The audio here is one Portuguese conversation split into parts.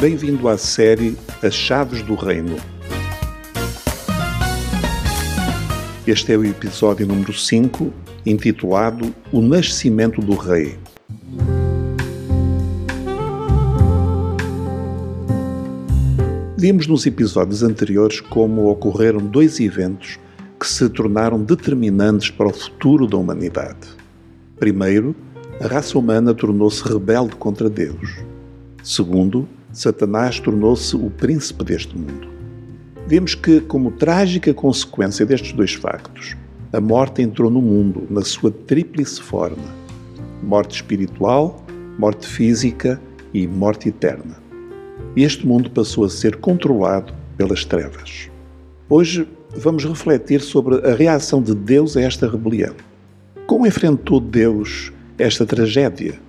Bem-vindo à série As Chaves do Reino. Este é o episódio número 5, intitulado O Nascimento do Rei. Vimos nos episódios anteriores como ocorreram dois eventos que se tornaram determinantes para o futuro da humanidade. Primeiro, a raça humana tornou-se rebelde contra Deus. Segundo, Satanás tornou-se o príncipe deste mundo. Vemos que, como trágica consequência destes dois factos, a morte entrou no mundo na sua tríplice forma: morte espiritual, morte física e morte eterna. Este mundo passou a ser controlado pelas trevas. Hoje vamos refletir sobre a reação de Deus a esta rebelião. Como enfrentou Deus esta tragédia?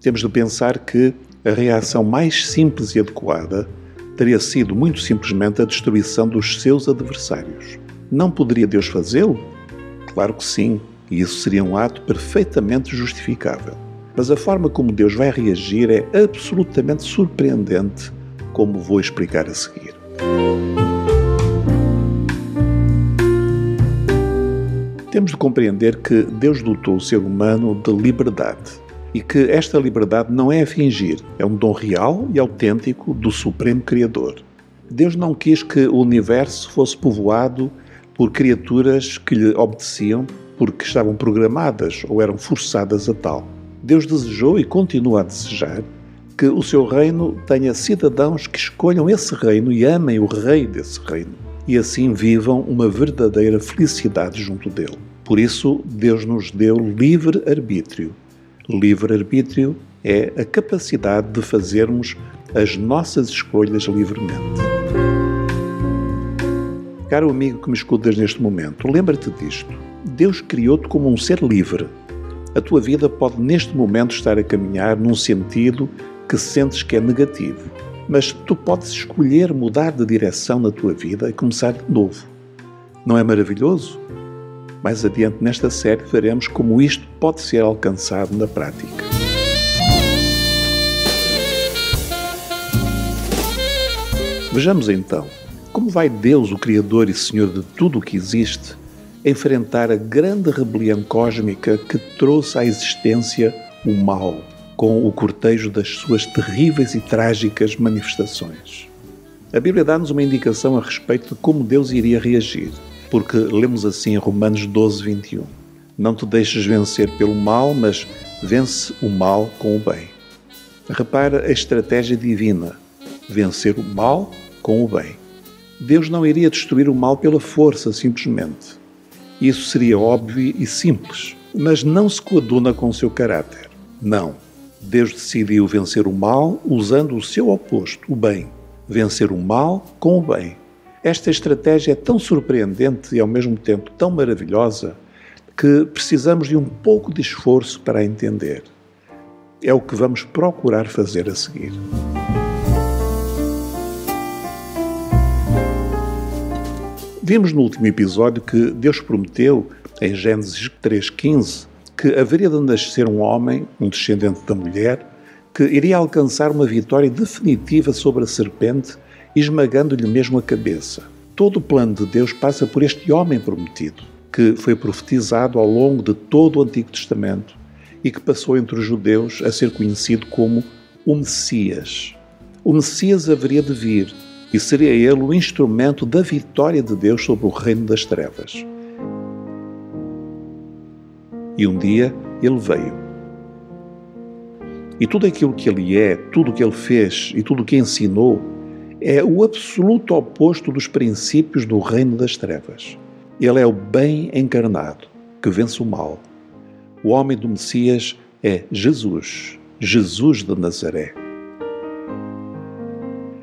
Temos de pensar que a reação mais simples e adequada teria sido muito simplesmente a destruição dos seus adversários. Não poderia Deus fazê-lo? Claro que sim, e isso seria um ato perfeitamente justificável. Mas a forma como Deus vai reagir é absolutamente surpreendente, como vou explicar a seguir. Temos de compreender que Deus dotou o ser humano de liberdade e que esta liberdade não é a fingir, é um dom real e autêntico do Supremo Criador. Deus não quis que o universo fosse povoado por criaturas que lhe obedeciam porque estavam programadas ou eram forçadas a tal. Deus desejou e continua a desejar que o seu reino tenha cidadãos que escolham esse reino e amem o rei desse reino e assim vivam uma verdadeira felicidade junto dele. Por isso, Deus nos deu livre arbítrio Livre-arbítrio é a capacidade de fazermos as nossas escolhas livremente. Caro amigo que me escutas neste momento, lembra-te disto. Deus criou-te como um ser livre. A tua vida pode neste momento estar a caminhar num sentido que sentes que é negativo, mas tu podes escolher mudar de direção na tua vida e começar de novo. Não é maravilhoso? Mais adiante nesta série veremos como isto pode ser alcançado na prática. Vejamos então como vai Deus, o Criador e Senhor de tudo o que existe, enfrentar a grande rebelião cósmica que trouxe à existência o mal, com o cortejo das suas terríveis e trágicas manifestações. A Bíblia dá-nos uma indicação a respeito de como Deus iria reagir porque lemos assim em Romanos 12, 21. Não te deixes vencer pelo mal, mas vence o mal com o bem. Repara a estratégia divina: vencer o mal com o bem. Deus não iria destruir o mal pela força, simplesmente. Isso seria óbvio e simples, mas não se coaduna com o seu caráter. Não. Deus decidiu vencer o mal usando o seu oposto, o bem. Vencer o mal com o bem. Esta estratégia é tão surpreendente e ao mesmo tempo tão maravilhosa que precisamos de um pouco de esforço para a entender. É o que vamos procurar fazer a seguir. Vimos no último episódio que Deus prometeu, em Gênesis 3,15, que haveria de nascer um homem, um descendente da mulher, que iria alcançar uma vitória definitiva sobre a serpente esmagando-lhe mesmo a cabeça. Todo o plano de Deus passa por este homem prometido, que foi profetizado ao longo de todo o Antigo Testamento e que passou entre os judeus a ser conhecido como o Messias. O Messias haveria de vir e seria ele o instrumento da vitória de Deus sobre o reino das trevas. E um dia ele veio. E tudo aquilo que ele é, tudo o que ele fez e tudo o que ensinou é o absoluto oposto dos princípios do reino das trevas. Ele é o bem encarnado, que vence o mal. O homem do Messias é Jesus, Jesus de Nazaré.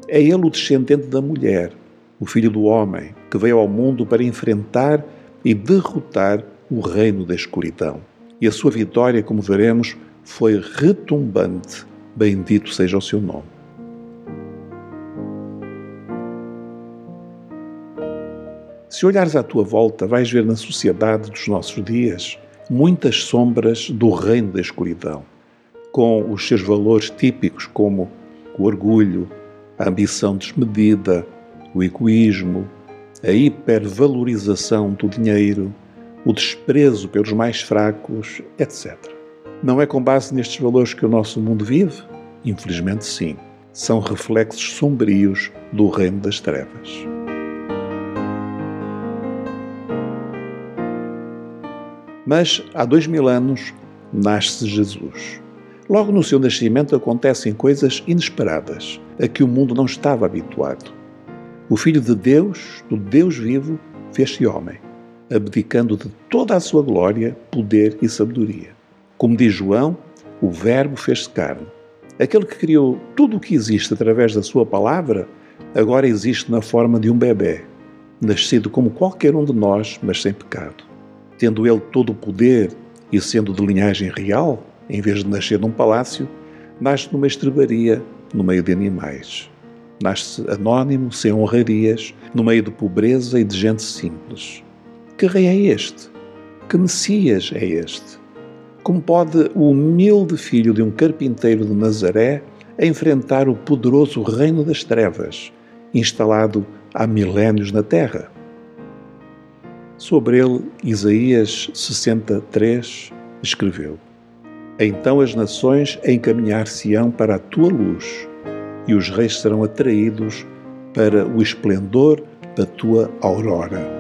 É ele o descendente da mulher, o filho do homem, que veio ao mundo para enfrentar e derrotar o reino da escuridão. E a sua vitória, como veremos, foi retumbante. Bendito seja o seu nome. Se olhares à tua volta, vais ver na sociedade dos nossos dias muitas sombras do reino da escuridão, com os seus valores típicos como o orgulho, a ambição desmedida, o egoísmo, a hipervalorização do dinheiro, o desprezo pelos mais fracos, etc. Não é com base nestes valores que o nosso mundo vive? Infelizmente, sim. São reflexos sombrios do reino das trevas. Mas há dois mil anos nasce Jesus. Logo no seu nascimento acontecem coisas inesperadas, a que o mundo não estava habituado. O Filho de Deus, do Deus vivo, fez-se homem, abdicando de toda a sua glória, poder e sabedoria. Como diz João, o Verbo fez-se carne. Aquele que criou tudo o que existe através da sua palavra, agora existe na forma de um bebê, nascido como qualquer um de nós, mas sem pecado tendo ele todo o poder e sendo de linhagem real, em vez de nascer num palácio, nasce numa estrebaria, no meio de animais. Nasce anónimo, sem honrarias, no meio de pobreza e de gente simples. Que rei é este? Que Messias é este? Como pode o humilde filho de um carpinteiro de Nazaré enfrentar o poderoso reino das trevas, instalado há milénios na terra? Sobre ele, Isaías 63 escreveu: Então as nações encaminhar-se-ão para a tua luz, e os reis serão atraídos para o esplendor da tua aurora.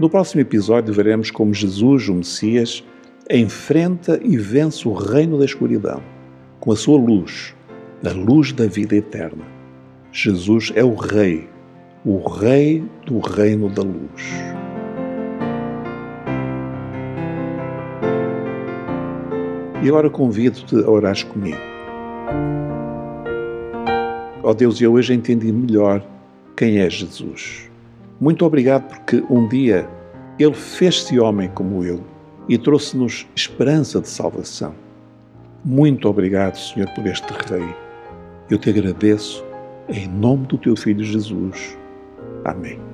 No próximo episódio veremos como Jesus, o Messias, enfrenta e vence o reino da escuridão com a sua luz, a luz da vida eterna. Jesus é o Rei, o Rei do Reino da Luz. E agora convido-te a orar comigo. Ó oh Deus, eu hoje entendi melhor quem é Jesus. Muito obrigado porque um dia Ele fez-se homem como eu e trouxe-nos esperança de salvação. Muito obrigado, Senhor, por este Rei. Eu te agradeço em nome do teu Filho Jesus. Amém.